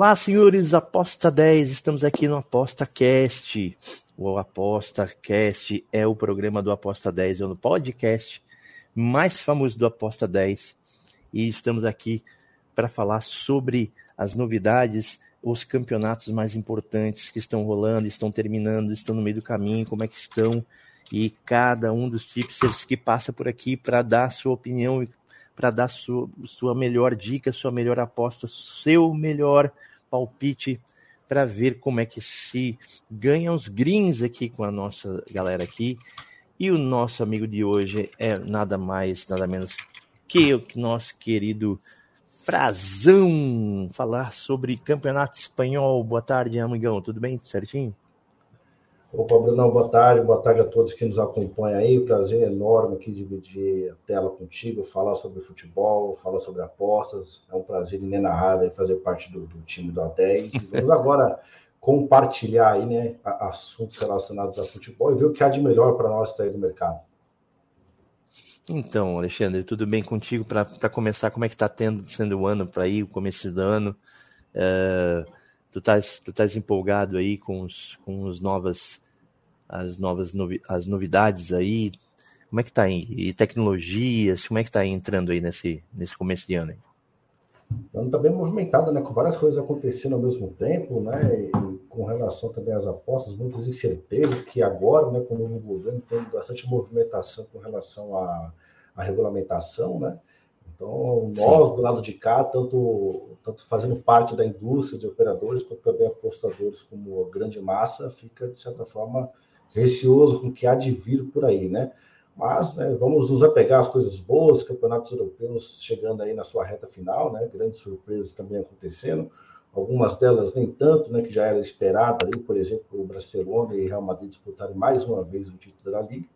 Olá, senhores, Aposta 10, estamos aqui no ApostaCast. O ApostaCast é o programa do Aposta 10, é o podcast mais famoso do Aposta 10. E estamos aqui para falar sobre as novidades os campeonatos mais importantes que estão rolando, estão terminando, estão no meio do caminho, como é que estão, e cada um dos tipsters que passa por aqui para dar sua opinião, para dar sua, sua melhor dica, sua melhor aposta, seu melhor palpite, para ver como é que se ganha os greens aqui com a nossa galera aqui. E o nosso amigo de hoje é nada mais, nada menos que o nosso querido Frazão, falar sobre campeonato espanhol. Boa tarde, amigão. Tudo bem? Certinho? Opa, Brunão, boa tarde. Boa tarde a todos que nos acompanham aí. Prazer enorme aqui dividir a tela contigo, falar sobre futebol, falar sobre apostas. É um prazer inenarrável fazer parte do, do time do A10. Vamos agora compartilhar aí, né, assuntos relacionados a futebol e ver o que há de melhor para nós aí no mercado. Então, Alexandre, tudo bem contigo? Para começar, como é que está sendo o ano para ir, o começo do ano? Uh, tu estás tu estás empolgado aí com, os, com os novas, as novas novi, as novidades aí? Como é que está aí? E tecnologias, como é que está entrando aí nesse, nesse começo de ano? Ano está bem movimentado, né? Com várias coisas acontecendo ao mesmo tempo, né? E com relação também às apostas, muitas incertezas que agora, né, com o novo governo, tem bastante movimentação com relação à, à regulamentação, né? Então, nós, Sim. do lado de cá, tanto, tanto fazendo parte da indústria de operadores, quanto também apostadores como grande massa, fica, de certa forma, receoso com o que há de vir por aí, né? Mas né, vamos nos apegar às coisas boas, campeonatos europeus chegando aí na sua reta final, né? Grandes surpresas também acontecendo algumas delas nem tanto, né, que já era esperada ali, por exemplo, o Barcelona e Real Madrid disputarem mais uma vez o título da Liga,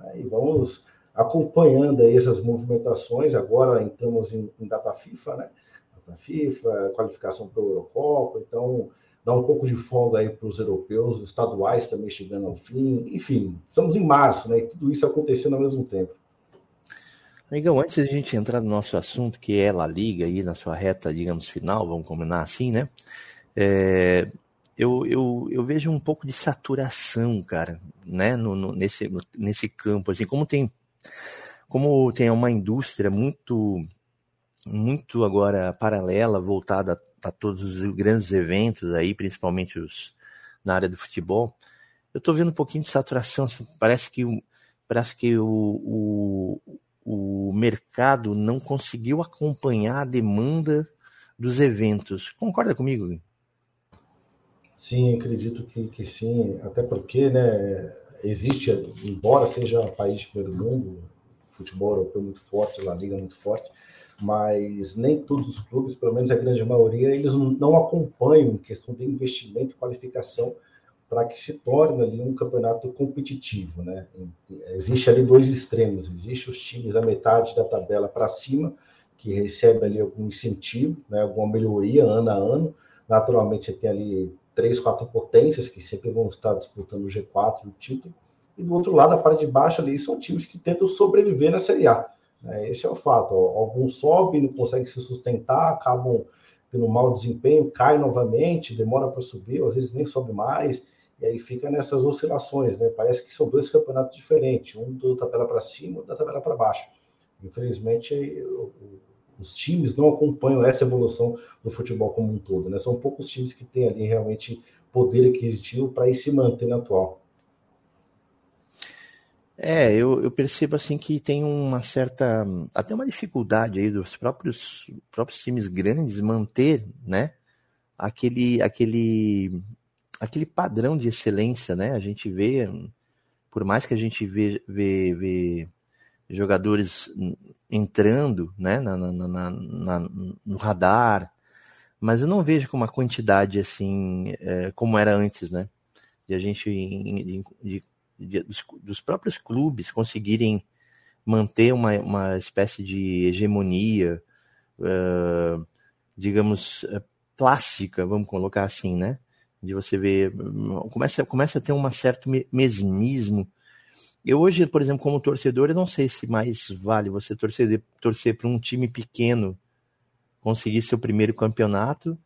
né, e vamos acompanhando aí essas movimentações, agora entramos em, em data FIFA, né, data FIFA, qualificação para o Eurocopa, então dá um pouco de folga aí para os europeus, os estaduais também chegando ao fim, enfim, estamos em março, né, e tudo isso acontecendo ao mesmo tempo. Amigão, antes de a gente entrar no nosso assunto, que é La Liga, aí na sua reta, digamos, final, vamos combinar assim, né? É, eu, eu, eu vejo um pouco de saturação, cara, né, no, no, nesse, nesse campo, assim, como tem, como tem uma indústria muito, muito agora paralela, voltada a todos os grandes eventos aí, principalmente os na área do futebol, eu tô vendo um pouquinho de saturação, assim, parece que parece que o, o, o mercado não conseguiu acompanhar a demanda dos eventos. Concorda comigo? Sim, acredito que, que sim, até porque né, existe, embora seja um país de primeiro mundo, futebol europeu muito forte, La Liga muito forte, mas nem todos os clubes, pelo menos a grande maioria, eles não acompanham questão de investimento e qualificação para que se torne ali um campeonato competitivo, né? Existe ali dois extremos, existe os times a metade da tabela para cima, que recebe ali algum incentivo, né, alguma melhoria ano a ano. Naturalmente você tem ali três, quatro potências que sempre vão estar disputando o G4 o título. E do outro lado, a parte de baixo ali são times que tentam sobreviver na Série A. Né? Esse é o fato. Alguns sobem, não conseguem se sustentar, acabam tendo mau desempenho, cai novamente, demora para subir, às vezes nem sobe mais. E aí fica nessas oscilações, né? Parece que são dois campeonatos diferentes, um da tabela para cima, da tabela para baixo. Infelizmente, os times não acompanham essa evolução do futebol como um todo, né? São poucos times que têm ali realmente poder aquisitivo para ir se manter atual. É, eu, eu, percebo assim que tem uma certa, até uma dificuldade aí dos próprios, próprios times grandes manter, né, aquele, aquele aquele padrão de excelência, né? A gente vê, por mais que a gente vê, vê, vê jogadores entrando, né, na, na, na, no radar, mas eu não vejo com uma quantidade assim é, como era antes, né? De a gente, de, de, de, dos, dos, próprios clubes conseguirem manter uma, uma espécie de hegemonia, uh, digamos, plástica, vamos colocar assim, né? De você ver, começa, começa a ter um certo mesinismo. Eu hoje, por exemplo, como torcedor, eu não sei se mais vale você torcer, torcer para um time pequeno conseguir seu primeiro campeonato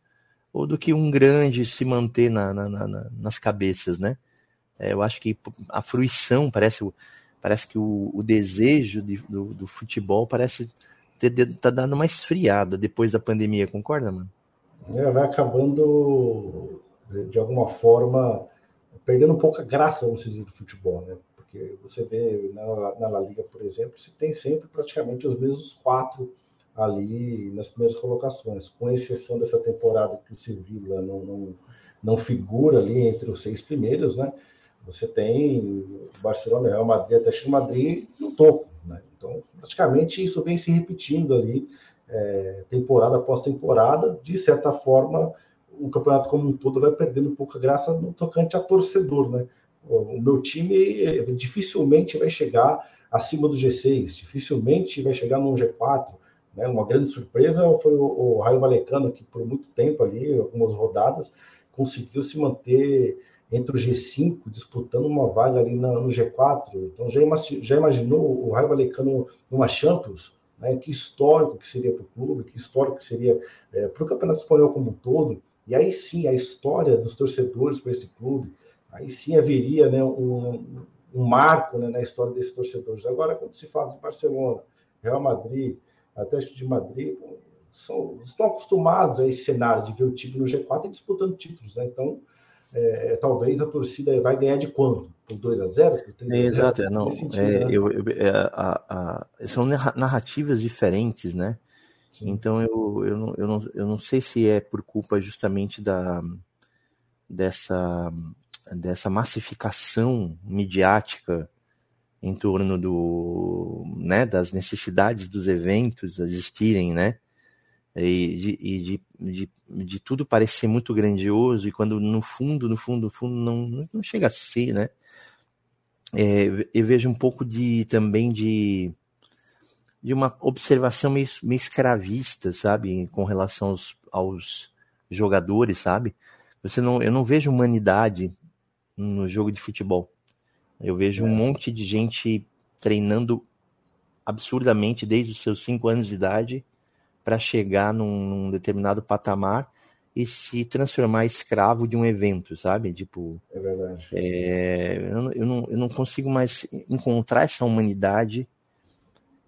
ou do que um grande se manter na, na, na, nas cabeças, né? É, eu acho que a fruição parece, parece que o, o desejo de, do, do, futebol parece ter tá dando uma esfriada depois da pandemia, concorda, mano? É, vai acabando de alguma forma perdendo um pouco a graça, vamos dizer, do futebol, né? Você vê na, na La Liga, por exemplo, se tem sempre praticamente os mesmos quatro ali nas primeiras colocações, com exceção dessa temporada que o Sevilla não, não, não figura ali entre os seis primeiros, né? Você tem o Barcelona, Real Madrid, Atlético Madrid no topo, né? Então, praticamente isso vem se repetindo ali, é, temporada após temporada. De certa forma, o campeonato como um todo vai perdendo um pouco a graça no tocante a torcedor, né? O, meu time é, dificilmente vai chegar acima do G6, dificilmente vai chegar no G4, né? Uma grande surpresa foi o, o Raio Valecano, que por muito tempo ali, algumas rodadas, conseguiu se manter entre o G5, disputando uma vaga ali na, no G4. Então, já, já imaginou o Raio Valecano numa Champions? Né? Que histórico que seria para o clube, que histórico que seria é, para o Campeonato Espanhol como um todo. E aí sim, a história dos torcedores para esse clube, aí sim haveria né, um, um marco né, na história desses torcedores. Agora, quando se fala de Barcelona, Real Madrid, Atlético de Madrid são, estão acostumados a esse cenário de ver o time no G4 e disputando títulos, né? Então, é, talvez a torcida vai ganhar de quanto? Por 2 a 0 por 3 a 0 Exato, é, não. Sentido, é, né? eu, eu, é, a, a, são narrativas diferentes, né? Sim. Então eu, eu, não, eu, não, eu não sei se é por culpa justamente da dessa, dessa massificação midiática em torno do, né, das necessidades dos eventos existirem, né? E, de, de, de, de, tudo parecer muito grandioso e quando no fundo, no fundo, no fundo não, não chega a ser, né? É, eu vejo um pouco de também de, de uma observação meio, meio escravista, sabe, com relação aos, aos jogadores, sabe? Você não, eu não vejo humanidade no jogo de futebol. Eu vejo um é. monte de gente treinando absurdamente desde os seus cinco anos de idade para chegar num, num, determinado patamar e se transformar escravo de um evento, sabe? Tipo, é verdade. É, eu, eu, não, eu não consigo mais encontrar essa humanidade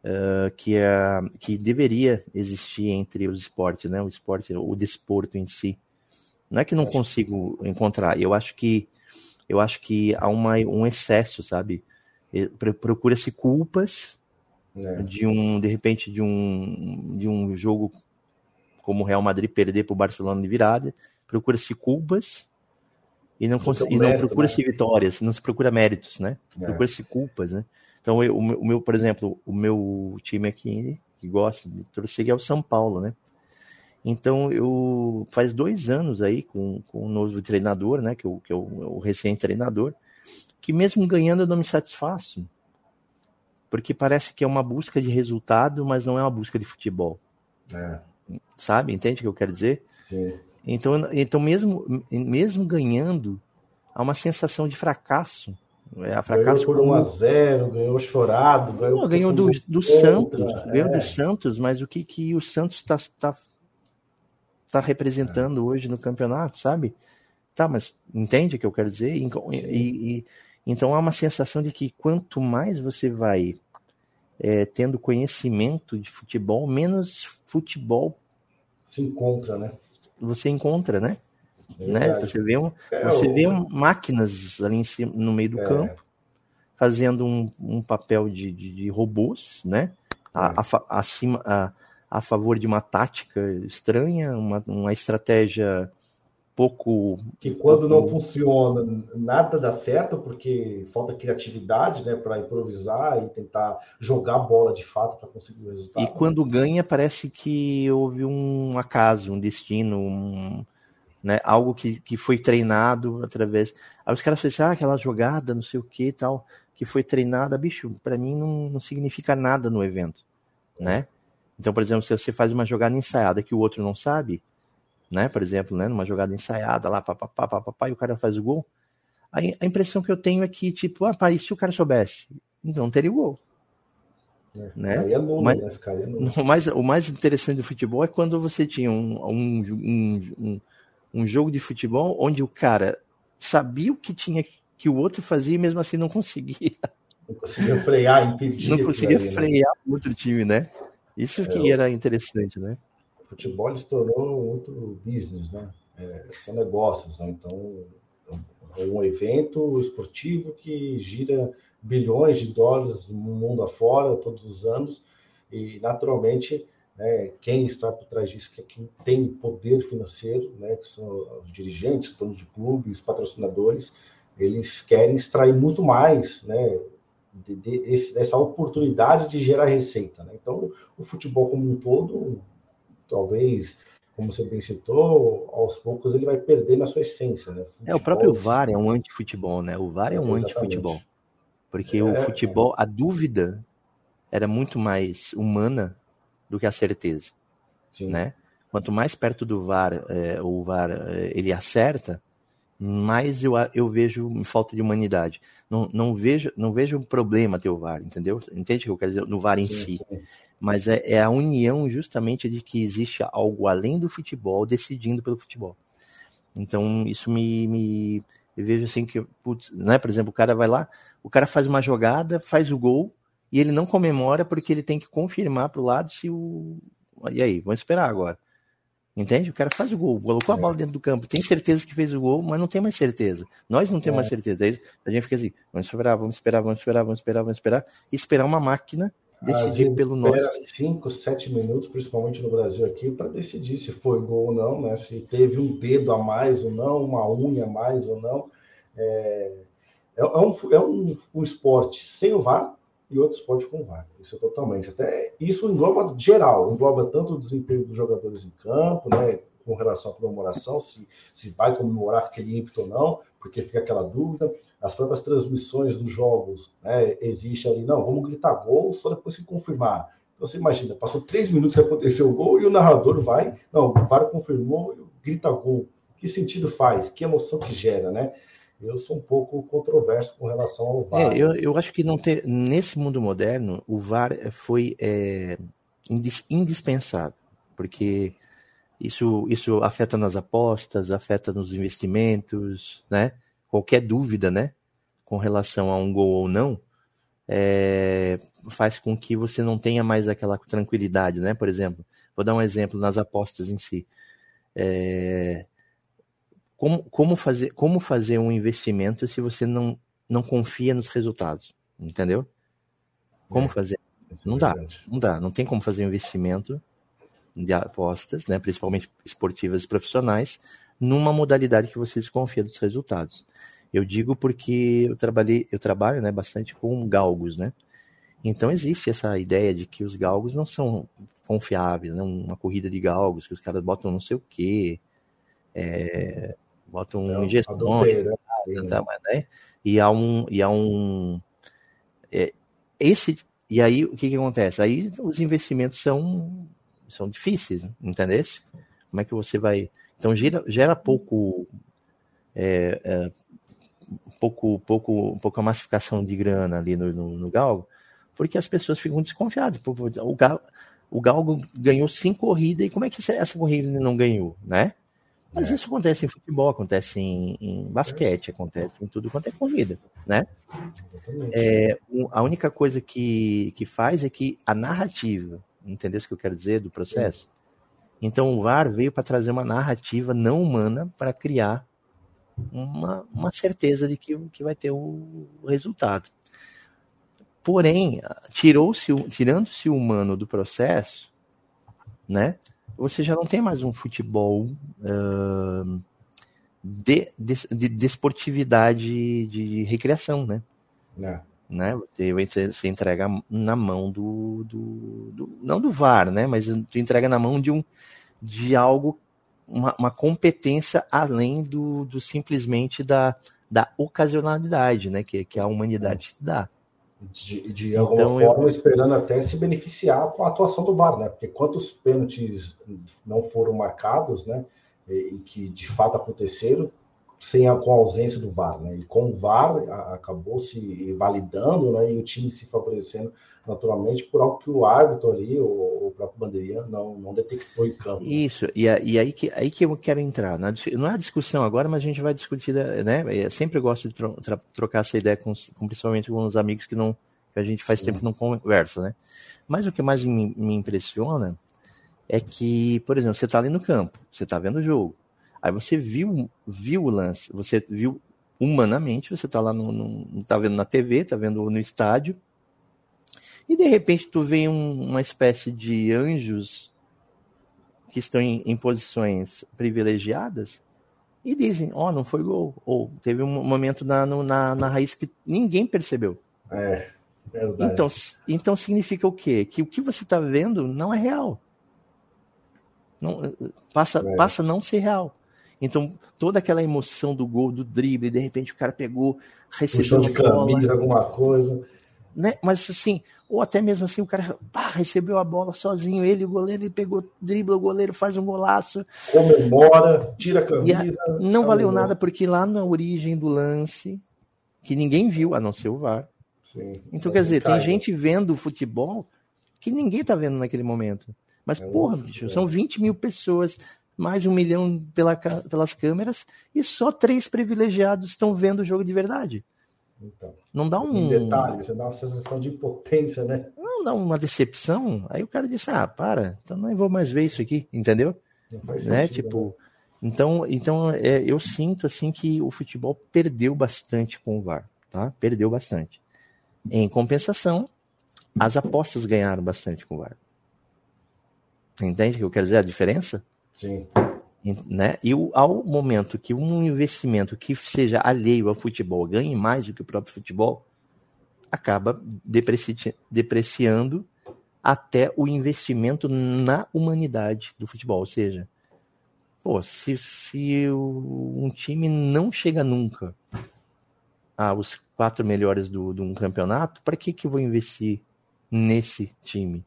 uh, que, é, que deveria existir entre os esportes, né? O esporte, o desporto em si. Não é que não consigo encontrar, eu acho que eu acho que há uma, um excesso, sabe? Procura-se culpas é. de um, de repente, de um, de um jogo como o Real Madrid perder para o Barcelona de virada, procura-se culpas e não, e não procura-se né? vitórias, não se procura méritos, né? É. Procura-se culpas, né? Então, eu, o, meu, por exemplo, o meu time aqui, que gosta de torcer, é o São Paulo, né? Então, eu faz dois anos aí com, com um novo treinador, né? Que, eu, que eu, o recém-treinador, que mesmo ganhando eu não me satisfaço. Porque parece que é uma busca de resultado, mas não é uma busca de futebol. É. Sabe? Entende o que eu quero dizer? Sim. Então, então mesmo, mesmo ganhando, há uma sensação de fracasso. É, a fracasso ganhou por 1 a 0 ganhou chorado, ganhou, ganhou do, do Santos, é. ganhou do Santos, mas o que, que o Santos está tá está representando hoje no campeonato, sabe? Tá, mas entende o que eu quero dizer? E, e, e, então há uma sensação de que quanto mais você vai é, tendo conhecimento de futebol, menos futebol se encontra, né? Você encontra, né? né? Você vê, um, é, você vê máquinas ali em cima, no meio do é. campo fazendo um, um papel de, de, de, robôs, né? A, é. a, acima, a, a favor de uma tática estranha, uma, uma estratégia pouco. Que quando pouco... não funciona, nada dá certo, porque falta criatividade né, para improvisar e tentar jogar a bola de fato para conseguir o resultado. E quando ganha, parece que houve um acaso, um destino, um, né, algo que, que foi treinado através. Aí os caras falam assim, ah, aquela jogada, não sei o que tal, que foi treinada, bicho, para mim não, não significa nada no evento, né? Então, por exemplo, se você faz uma jogada ensaiada que o outro não sabe, né? Por exemplo, né? Numa jogada ensaiada lá, papapá, papapá, e o cara faz o gol. A, a impressão que eu tenho é que, tipo, ah, pai, se o cara soubesse? Então não teria o gol. É, né? Nulo, mas, né? O, mais, o mais interessante do futebol é quando você tinha um, um, um, um, um jogo de futebol onde o cara sabia o que tinha que o outro fazia e mesmo assim não conseguia. Não conseguia frear, impedir. Não conseguia né? frear o outro time, né? Isso é, que era interessante, né? futebol se tornou muito business, né? É, são negócios, né? Então, é um evento esportivo que gira bilhões de dólares no mundo afora todos os anos e, naturalmente, né, quem está por trás disso, que é quem tem poder financeiro, né, que são os dirigentes, donos de clubes, patrocinadores, eles querem extrair muito mais, né, de, de, dessa oportunidade de gerar receita. Né? Então, o futebol como um todo talvez, como você bem citou, aos poucos ele vai perder na sua essência, né? Futebol, é, o próprio VAR é um antifutebol, né? O VAR é um antifutebol. Porque é, o futebol, a dúvida era muito mais humana do que a certeza, Sim. né? Quanto mais perto do VAR é, o VAR é, ele acerta, mais eu, eu vejo falta de humanidade. Não, não vejo não vejo um problema ter o VAR, entendeu? Entende o que eu quero dizer? No VAR em sim, si. Sim mas é, é, a união justamente de que existe algo além do futebol decidindo pelo futebol. Então isso me, me eu vejo assim que, putz, né, por exemplo, o cara vai lá, o cara faz uma jogada, faz o gol e ele não comemora porque ele tem que confirmar para o lado se o e aí, vamos esperar agora. Entende? O cara faz o gol, colocou a é. bola dentro do campo, tem certeza que fez o gol, mas não tem mais certeza. Nós não temos é. mais certeza. Aí a gente fica assim, vamos esperar, vamos esperar, vamos esperar, vamos esperar, vamos esperar, e esperar uma máquina decidir pelo nosso. cinco, sete minutos, principalmente no Brasil aqui, para decidir se foi gol ou não, né? Se teve um dedo a mais ou não, uma unha a mais ou não. É, é, é um, é um, um esporte sem o VAR e outro esporte com VAR. Isso é totalmente. Até isso engloba geral, engloba tanto o desempenho dos jogadores em campo, né? Com relação à comemoração, se, se vai comemorar aquele ímpeto ou não, porque fica aquela dúvida as próprias transmissões dos jogos, né, existe ali, não, vamos gritar gol só depois que confirmar. Então você imagina, passou três minutos que aconteceu o gol e o narrador vai, não, o VAR confirmou, grita gol. Que sentido faz? Que emoção que gera, né? Eu sou um pouco controverso com relação ao VAR. É, eu, eu acho que não ter, nesse mundo moderno, o VAR foi é, indispensável, porque isso, isso afeta nas apostas, afeta nos investimentos, né? qualquer dúvida, né, com relação a um gol ou não, é, faz com que você não tenha mais aquela tranquilidade, né? Por exemplo, vou dar um exemplo nas apostas em si. É, como, como, fazer, como fazer um investimento se você não, não confia nos resultados? Entendeu? Como é, fazer? É não dá, não dá. Não tem como fazer um investimento de apostas, né, principalmente esportivas e profissionais, numa modalidade que você desconfia dos resultados. Eu digo porque eu trabalhei, eu trabalho, né, bastante com galgos, né? Então existe essa ideia de que os galgos não são confiáveis, né? Uma corrida de galgos que os caras botam não sei o quê, é, botam não, injeções, tá, né? E há um, e há um, é, esse e aí o que que acontece? Aí os investimentos são são difíceis, entendeu? Como é que você vai então gera, gera pouco, é, é, pouco, pouco, pouca massificação de grana ali no, no, no Galgo, porque as pessoas ficam desconfiadas. O Galgo, o Galgo ganhou cinco corridas e como é que essa corrida não ganhou, né? Mas é. isso acontece em futebol, acontece em, em, basquete, acontece em tudo quanto é corrida, né? É, a única coisa que, que faz é que a narrativa, entendeu o que eu quero dizer do processo? Então o VAR veio para trazer uma narrativa não humana para criar uma, uma certeza de que, que vai ter o resultado. Porém, tirou-se, tirando-se o humano do processo, né? Você já não tem mais um futebol uh, de, de, de desportividade de recreação, né? É. né? Você, você entrega na mão do, do, do, não do VAR, né? Mas tu entrega na mão de um de algo uma, uma competência além do, do simplesmente da, da ocasionalidade, né? Que, que a humanidade te dá. De, de alguma então, forma, eu... esperando até se beneficiar com a atuação do VAR, né? Porque quantos pênaltis não foram marcados, né? E, e que de fato aconteceram, sem a, com a ausência do VAR, né? E com o VAR a, acabou se validando, né? E o time se favorecendo naturalmente por algo que o árbitro ali, o, o próprio bandeirinha, não, não detectou em campo. Isso, e, e, aí, que, aí que eu quero entrar. Na, não é discussão agora, mas a gente vai discutir, né? Eu sempre gosto de tro, trocar essa ideia com, com, principalmente com os amigos que não que a gente faz tempo não conversa, né? Mas o que mais me, me impressiona é que, por exemplo, você está ali no campo, você está vendo o jogo, Aí você viu, viu o lance, você viu humanamente, você tá lá no, no tá vendo na TV, tá vendo no estádio, e de repente tu vê um, uma espécie de anjos que estão em, em posições privilegiadas e dizem, ó, oh, não foi gol. Ou teve um momento na, no, na, na raiz que ninguém percebeu. É, verdade. Então, então significa o quê? Que o que você está vendo não é real. Não, passa, é. passa a não ser real. Então, toda aquela emoção do gol, do drible, de repente o cara pegou, recebeu de a bola. Camisa, alguma coisa. Né? Mas assim, ou até mesmo assim, o cara pá, recebeu a bola sozinho, ele, o goleiro, ele pegou, dribla o goleiro, faz um golaço. Comemora, tira a camisa. A, não valeu nada, porque lá na origem do lance, que ninguém viu, a não ser o VAR. Sim, então, quer dizer, tem gente vendo futebol que ninguém tá vendo naquele momento. Mas, é porra, bicho, são 20 mil pessoas mais um milhão pela, pelas câmeras e só três privilegiados estão vendo o jogo de verdade. Então, não dá um. Detalhe, você dá uma sensação de impotência, né? Não dá uma decepção. Aí o cara disse: ah, para, então não vou mais ver isso aqui, entendeu? Não né? Tipo. Né? Então, então é, eu sinto assim que o futebol perdeu bastante com o VAR, tá? Perdeu bastante. Em compensação, as apostas ganharam bastante com o VAR. Entende o que eu quero dizer a diferença? Sim. Né? E ao momento que um investimento que seja alheio ao futebol ganhe mais do que o próprio futebol, acaba depreci depreciando até o investimento na humanidade do futebol. Ou seja, pô, se, se um time não chega nunca aos quatro melhores do, de um campeonato, para que, que eu vou investir nesse time?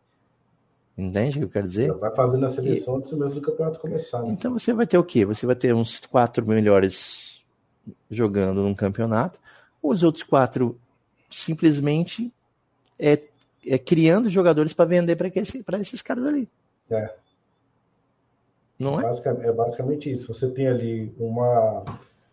Entende o que eu quero dizer? vai fazendo a seleção e... antes mesmo do campeonato começar. Né? Então você vai ter o quê? Você vai ter uns quatro melhores jogando num campeonato, os outros quatro simplesmente é, é criando jogadores para vender para esses caras ali. É. Não é? é basicamente isso. Você tem ali uma,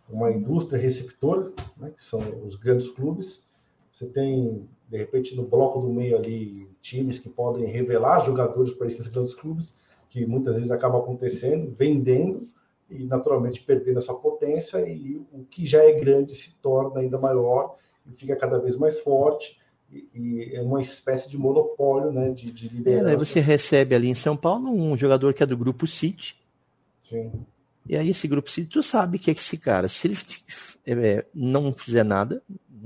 uma indústria receptora, né, que são os grandes clubes. Você tem de repente no bloco do meio ali times que podem revelar jogadores para esses grandes clubes, que muitas vezes acaba acontecendo, vendendo e naturalmente perdendo essa potência e o que já é grande se torna ainda maior e fica cada vez mais forte e, e é uma espécie de monopólio, né, de, de liderança. É, você recebe ali em São Paulo um jogador que é do grupo City. Sim. E aí esse grupo City, tu sabe que é esse cara, se ele é, não fizer nada,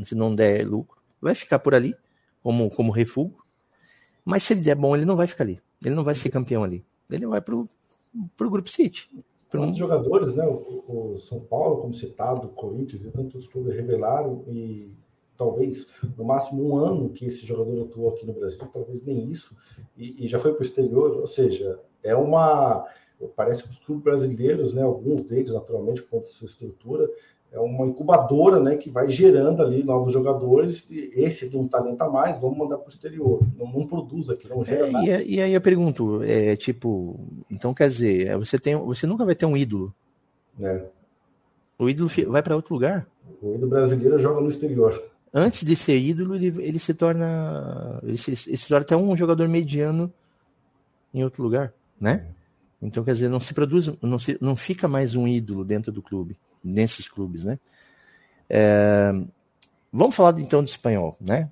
se não der lucro, vai ficar por ali como, como refúgio. Mas se ele der bom, ele não vai ficar ali. Ele não vai ser campeão ali. Ele vai pro, pro Grupo City. Para um... jogadores, né? O, o, São Paulo, como citado, o Corinthians e tantos clubes revelaram e talvez no máximo um ano que esse jogador atuou aqui no Brasil, talvez nem isso, e, e já foi para o exterior. Ou seja, é uma parece que os clubes brasileiros, né, alguns deles naturalmente com sua estrutura, é uma incubadora né, que vai gerando ali novos jogadores. E esse tem um talento a mais, vamos mandar para o exterior. Não, não, produz aqui, não gera é, nada. E, e, aí eu pergunto, é, tipo, então quer dizer, você, tem, você nunca vai ter um ídolo. É. O ídolo vai para outro lugar. O ídolo brasileiro joga no exterior. Antes de ser ídolo, ele, ele se torna. Ele se, ele se torna até um jogador mediano em outro lugar, né? É. Então, quer dizer, não se produz, não, se, não fica mais um ídolo dentro do clube nesses clubes, né? É, vamos falar então do espanhol, né?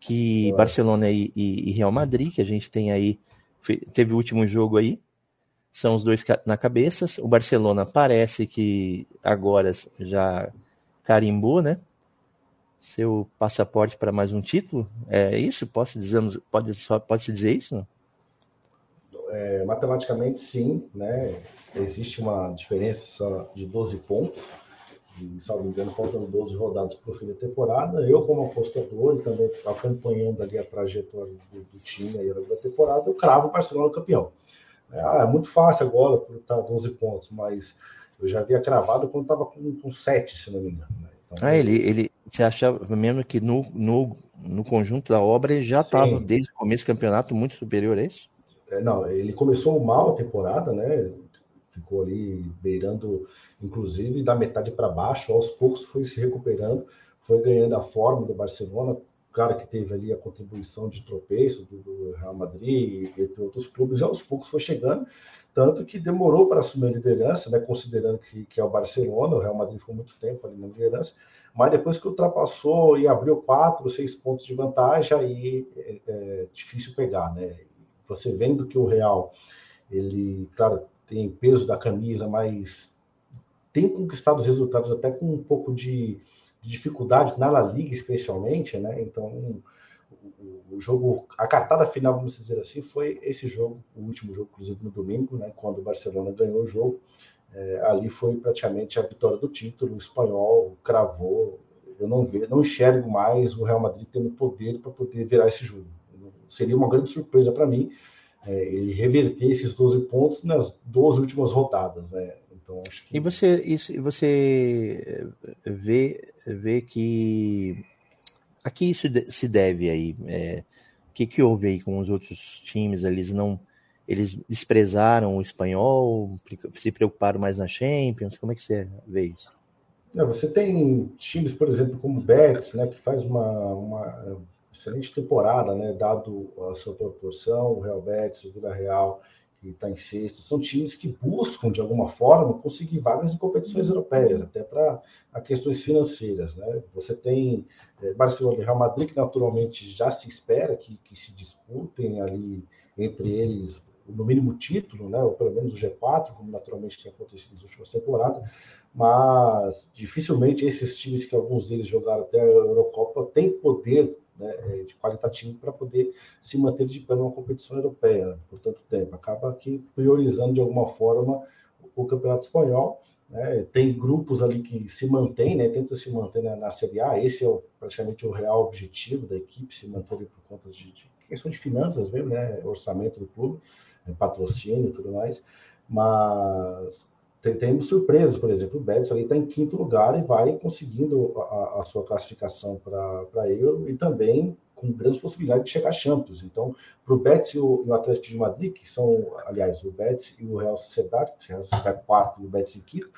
Que Barcelona e, e, e, Real Madrid, que a gente tem aí, teve o último jogo aí, são os dois na cabeça. O Barcelona parece que agora já carimbou, né? Seu passaporte para mais um título. É isso? Posso dizer, pode, só, pode se dizer isso? É, matematicamente, sim. Né? Existe uma diferença de 12 pontos. E, salvo engano, faltam 12 rodadas para o fim da temporada. Eu, como apostador e também acompanhando ali a trajetória do, do time aí da temporada, eu cravo o Barcelona campeão. Ah, é muito fácil agora por estar 12 pontos, mas eu já havia cravado quando estava com, com 7, se não me engano. Né? Então, ah, ele, ele, você achava mesmo que no, no, no conjunto da obra ele já estava, desde o começo do campeonato, muito superior a isso? É, não, ele começou mal a temporada, né? Ficou ali beirando, inclusive, da metade para baixo, aos poucos foi se recuperando, foi ganhando a forma do Barcelona, Claro que teve ali a contribuição de tropeço do, do Real Madrid, entre outros clubes, aos poucos foi chegando, tanto que demorou para assumir a liderança, né, considerando que, que é o Barcelona, o Real Madrid ficou muito tempo ali na liderança, mas depois que ultrapassou e abriu quatro, seis pontos de vantagem, aí é, é difícil pegar, né? Você vendo que o Real, ele, claro, tem peso da camisa, mas tem conquistado os resultados até com um pouco de de dificuldade na La Liga, especialmente, né? Então, o, o, jogo, a cartada final, vamos dizer assim, foi esse jogo, o último jogo, inclusive no domingo, né? Quando o Barcelona ganhou o jogo. É, ali foi praticamente a vitória do título, o espanhol cravou. Eu não vejo, não enxergo mais o Real Madrid tendo poder para poder virar esse jogo. Seria uma grande surpresa para mim é, ele reverter esses 12 pontos nas 12 últimas rodadas. Né? Então, acho que... E você, isso, você vê, vê que a que isso se deve aí? É, o que, que houve aí com os outros times? Eles não eles desprezaram o espanhol, se preocuparam mais na Champions? Como é que você vê isso? É, você tem times, por exemplo, como o Betis, né, que faz uma, uma excelente temporada, né, dado a sua proporção, o Real Betis, o Vila Real, que está em sexto, são times que buscam, de alguma forma, conseguir vagas em competições europeias, até para questões financeiras. Né? Você tem é, Barcelona e Real Madrid, que naturalmente já se espera que, que se disputem ali entre eles, no mínimo título, né? ou pelo menos o G4, como naturalmente tem acontecido nas últimas temporadas, mas dificilmente esses times que alguns deles jogaram até a Eurocopa têm poder né, é, de qualitativo para poder se manter de pé numa competição europeia por tanto tempo. Acaba aqui priorizando de alguma forma o Campeonato Espanhol. Né, tem grupos ali que se mantêm, né, tentam se manter na, na Série A. Esse é o, praticamente o real objetivo da equipe, se manter por conta de, de questão de finanças mesmo, né, orçamento do clube, é, patrocínio e tudo mais. Mas tem, tem surpresas, por exemplo, o Betis ali está em quinto lugar e vai conseguindo a, a sua classificação para Euro e também com grandes possibilidades de chegar a Champions. Então, para o Betis e o, Atlético de Madrid, que são, aliás, o Betis e o Real Sociedade, que o Real Sociedade é quarto e o Betis em quinto,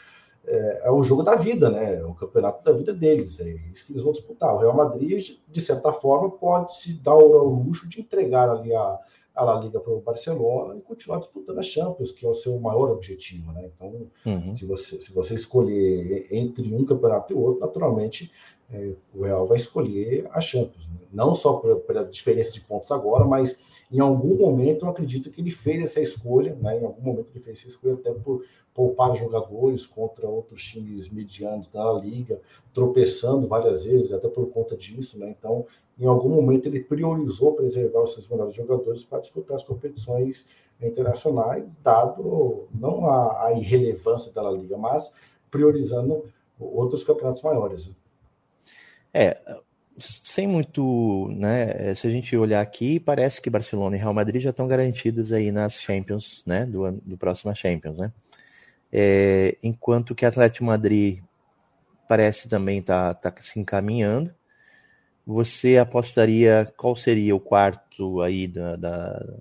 é, é, o jogo da vida, né? É o campeonato da vida deles, é isso que eles vão disputar. O Real Madrid, de certa forma, pode se dar o luxo de entregar ali a, a La Liga para o Barcelona e continuar disputando a Champions, que é o seu maior objetivo, né? Então, uhum. se, você, se você escolher entre um campeonato e outro, naturalmente é, o Real vai escolher a Champions. Né? Não só pela diferença de pontos agora, mas em algum momento eu acredito que ele fez essa escolha, né? Em algum momento ele fez essa escolha até por poupar jogadores contra outros times medianos da Liga, tropeçando várias vezes, até por conta disso, né? Então, em algum momento ele priorizou preservar os seus melhores jogadores para disputar as competições internacionais, dado não a, a irrelevância da Liga, mas priorizando outros campeonatos maiores. É, sem muito, né? Se a gente olhar aqui, parece que Barcelona e Real Madrid já estão garantidos aí nas Champions, né? Do, do próximo Champions, né? É, enquanto que Atlético Madrid parece também tá, tá se encaminhando. Você apostaria qual seria o quarto aí da, da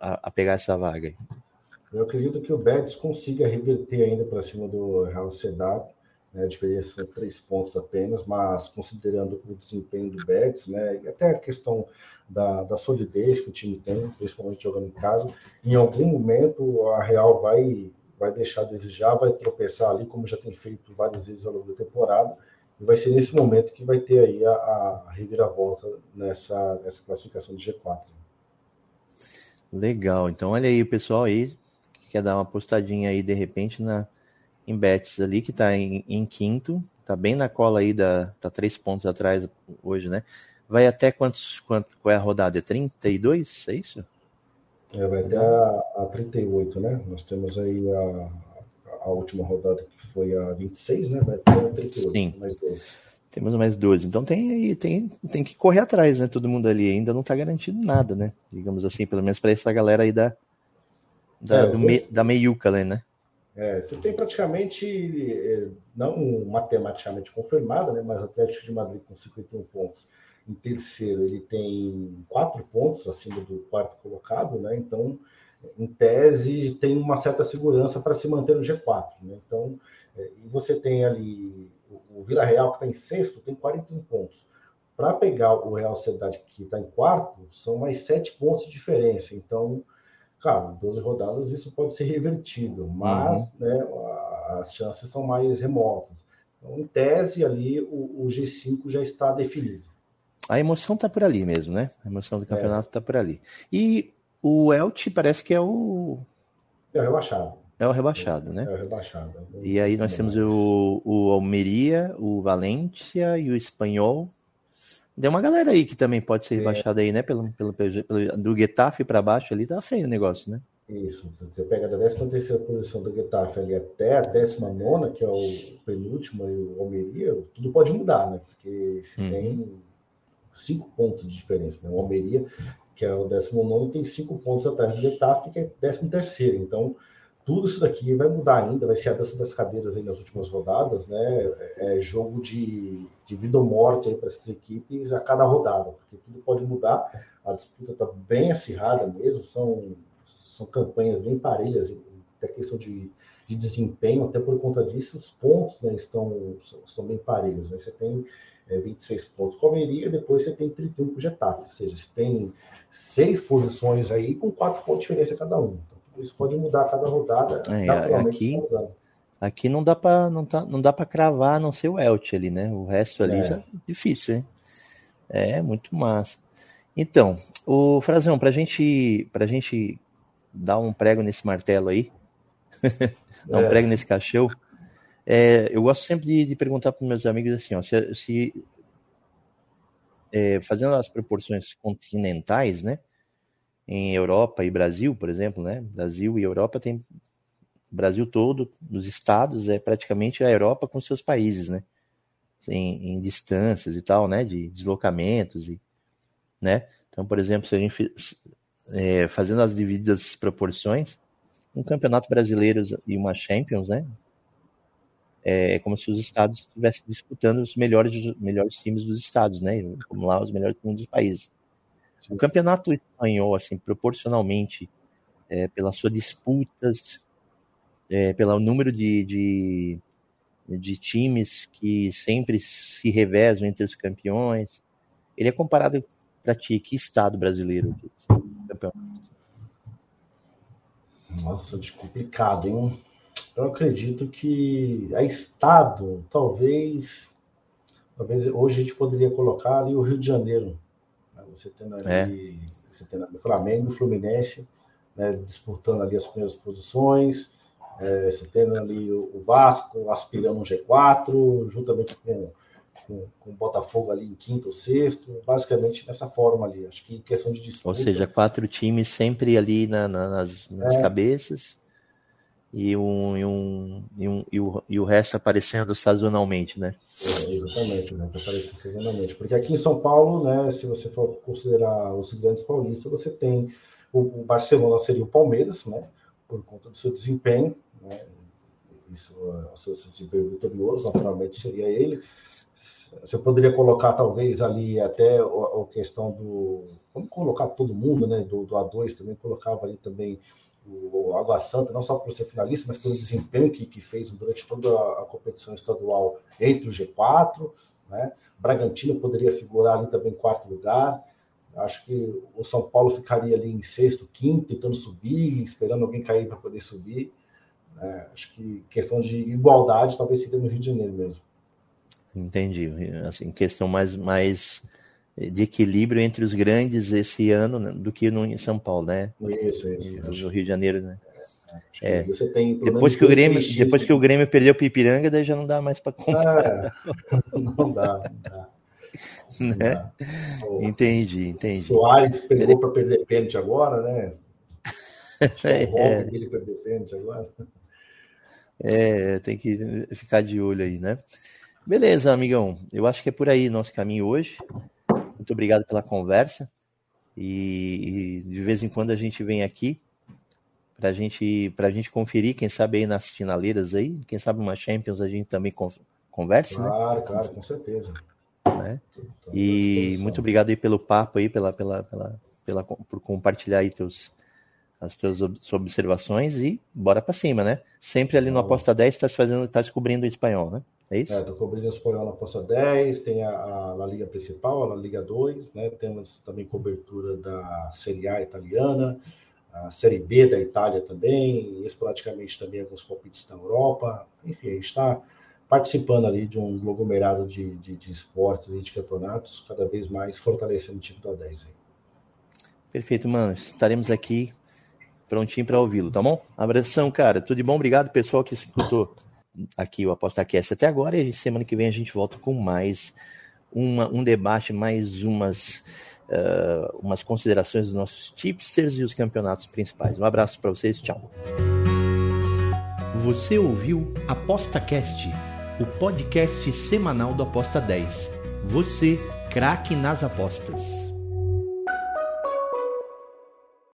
a, a, pegar essa vaga? Eu acredito que o Betis consiga reverter ainda para cima do Real Sociedad né, diferença é três pontos apenas, mas considerando o desempenho do Betis, né, e até a questão da, da solidez que o time tem, principalmente jogando em casa, em algum momento a Real vai, vai deixar a desejar, vai tropeçar ali, como já tem feito várias vezes ao longo da temporada, e vai ser nesse momento que vai ter aí a, a reviravolta nessa, nessa classificação de G4. Legal, então olha aí o pessoal aí quer dar uma postadinha aí de repente na em Betis ali, que está em, em, quinto, tá bem na cola aí da. tá três pontos atrás hoje, né? Vai até quantos. Quanto, qual é a rodada? É 32? É isso? É, vai até a, a 38, né? Nós temos aí a, a última rodada que foi a 26, né? Vai até a 38, Sim. mais 12. Temos mais 12. Então tem aí, tem, tem que correr atrás, né? Todo mundo ali ainda não está garantido nada, né? Digamos assim, pelo menos para essa galera aí da, da, é, me, da meiuca, né? É, você tem praticamente, é, não matematicamente confirmada, né? Mas o Atlético de Madrid com 51 pontos. Em terceiro, ele tem quatro pontos acima do quarto colocado, né? Então, em tese, tem uma certa segurança para se manter no G4, né? Então, é, e você tem ali o Vila Real, que está em sexto, tem 41 pontos. Para pegar o Real Sociedade, que está em quarto, são mais sete pontos de diferença. Então, claro, 12 rodadas isso pode ser revertido, mas uhum. né, as chances são mais remotas. Então, em tese, ali, o, o G5 já está definido. A emoção está por ali mesmo, né? A emoção do campeonato está é. por ali. E o Elche parece que é o. É o rebaixado. É o rebaixado, né? É o rebaixado. E aí nós temos o, o Almeria, o Valência e o Espanhol. Tem uma galera aí que também pode ser é. rebaixada aí, né? Pelo, pelo, pelo do Getafe para baixo ali, tá feio o negócio, né? Isso. Você pega da 13 terceira posição do Getafe ali até a 19 que é o penúltimo, e o Almeria, tudo pode mudar, né? Porque se uhum. tem cinco pontos de diferença, né? O Almeria, que é o 19 tem cinco pontos atrás do Getafe, que é 13 terceiro. Então, tudo isso daqui vai mudar ainda, vai ser a dança das cadeiras aí nas últimas rodadas, né? É, é jogo de, de vida ou morte para essas equipes a cada rodada, porque tudo pode mudar. A disputa está bem acirrada mesmo, são, são campanhas bem parelhas, até questão de, de desempenho, até por conta disso, os pontos né, estão, estão bem parelhos. Né? Você tem é, 26 pontos com a Almeria, depois você tem 31 com o Getafe, ou seja, você tem seis posições aí com quatro pontos de diferença cada um. Isso pode mudar a cada rodada. É, aqui, aqui não dá para não, tá, não dá para cravar, a não ser o Elche ali, né? O resto ali é. já é difícil, hein? É muito massa. Então, o Frazão, para gente, a gente dar um prego nesse martelo aí, dar um é. prego nesse cachorro, é, eu gosto sempre de, de perguntar para meus amigos assim, ó, se, se é, fazendo as proporções continentais, né? Em Europa e Brasil, por exemplo, né? Brasil e Europa tem Brasil todo, nos estados é praticamente a Europa com seus países, né? Em, em distâncias e tal, né? De deslocamentos e, né? Então, por exemplo, se a gente é, fazendo as devidas proporções, um campeonato brasileiro e uma Champions, né? É como se os estados estivessem disputando os melhores, melhores times dos estados, né? Como lá os melhores times dos países. O campeonato espanhol, assim, proporcionalmente, é, pelas suas disputas, é, pelo número de, de, de, times que sempre se revezam entre os campeões, ele é comparado para ti, que estado brasileiro? Nossa, de complicado, hein? Eu acredito que a estado, talvez, talvez hoje a gente poderia colocar ali o Rio de Janeiro você tendo ali, é. você tendo ali Flamengo e Fluminense né, disputando ali as primeiras posições, é, você tendo ali o, Vasco aspirando um G4, juntamente com, com, com, o Botafogo ali em quinto ou sexto, basicamente nessa forma ali. Acho que questão de disputa. Ou seja, quatro times sempre ali na, na, nas, nas é. cabeças e, um, e, um, e, um, e, o, e o resto aparecendo sazonalmente, né? É, exatamente, resto aparecendo sazonalmente. Porque aqui em São Paulo, né, se você for considerar os grandes paulistas, você tem o, o Barcelona seria o Palmeiras, né, por conta do seu desempenho, né, isso, o seu, seu desempenho vitorioso, naturalmente seria ele. Você poderia colocar talvez ali até a, a questão do. Vamos colocar todo mundo, né? Do, do A2 também, colocava ali também o Água Santa, não só por ser finalista, mas pelo desempenho que, que fez durante toda a, competição estadual entre o G4. Né? Bragantino poderia figurar ali também em quarto lugar. Acho que o São Paulo ficaria ali em sexto, quinto, tentando subir, esperando alguém cair para poder subir. Né? Acho que questão de igualdade talvez seja no Rio de Janeiro mesmo. Entendi. Assim, questão mais, mais de equilíbrio entre os grandes esse ano né, do que no, em São Paulo, né? Isso, isso. No Rio de Janeiro, né? É. Você tem depois que o Grêmio, depois que o Grêmio perdeu o Pipiranga, daí já não dá mais para comprar. É, não dá, não dá. Não né? dá. Entendi, entendi. Soares pegou para perder pênalti agora, né? É o é. dele perder pênalti agora. É, tem que ficar de olho aí, né? Beleza, amigão. Eu acho que é por aí nosso caminho hoje. Muito obrigado pela conversa. E, e de vez em quando a gente vem aqui para gente, a gente conferir, quem sabe aí nas finaleiras aí, quem sabe uma Champions a gente também converse, claro, né? Claro, claro, com certeza. Né? E muito obrigado aí pelo papo aí, pela, pela, pela, pela, por compartilhar aí teus, as tuas observações e bora para cima, né? Sempre ali no Aposta 10 está fazendo, tá descobrindo o espanhol, né? É isso? É, tô cobrindo o espanhol na Aposta 10, tem a, a, a Liga Principal, a Liga 2, né? Temos também cobertura da Série A italiana, a Série B da Itália também, esporadicamente também alguns palpites da Europa. Enfim, a gente está participando ali de um aglomerado de, de, de esportes e de campeonatos, cada vez mais fortalecendo o time do A10 aí. Perfeito, mano. Estaremos aqui prontinho para ouvi-lo, tá bom? Abração, cara. Tudo de bom? Obrigado, pessoal, que escutou aqui o ApostaCast até agora. E semana que vem a gente volta com mais uma, um debate, mais umas, uh, umas considerações dos nossos tipsters e os campeonatos principais. Um abraço para vocês. Tchau. Você ouviu ApostaCast, o podcast semanal do Aposta 10. Você, craque nas apostas.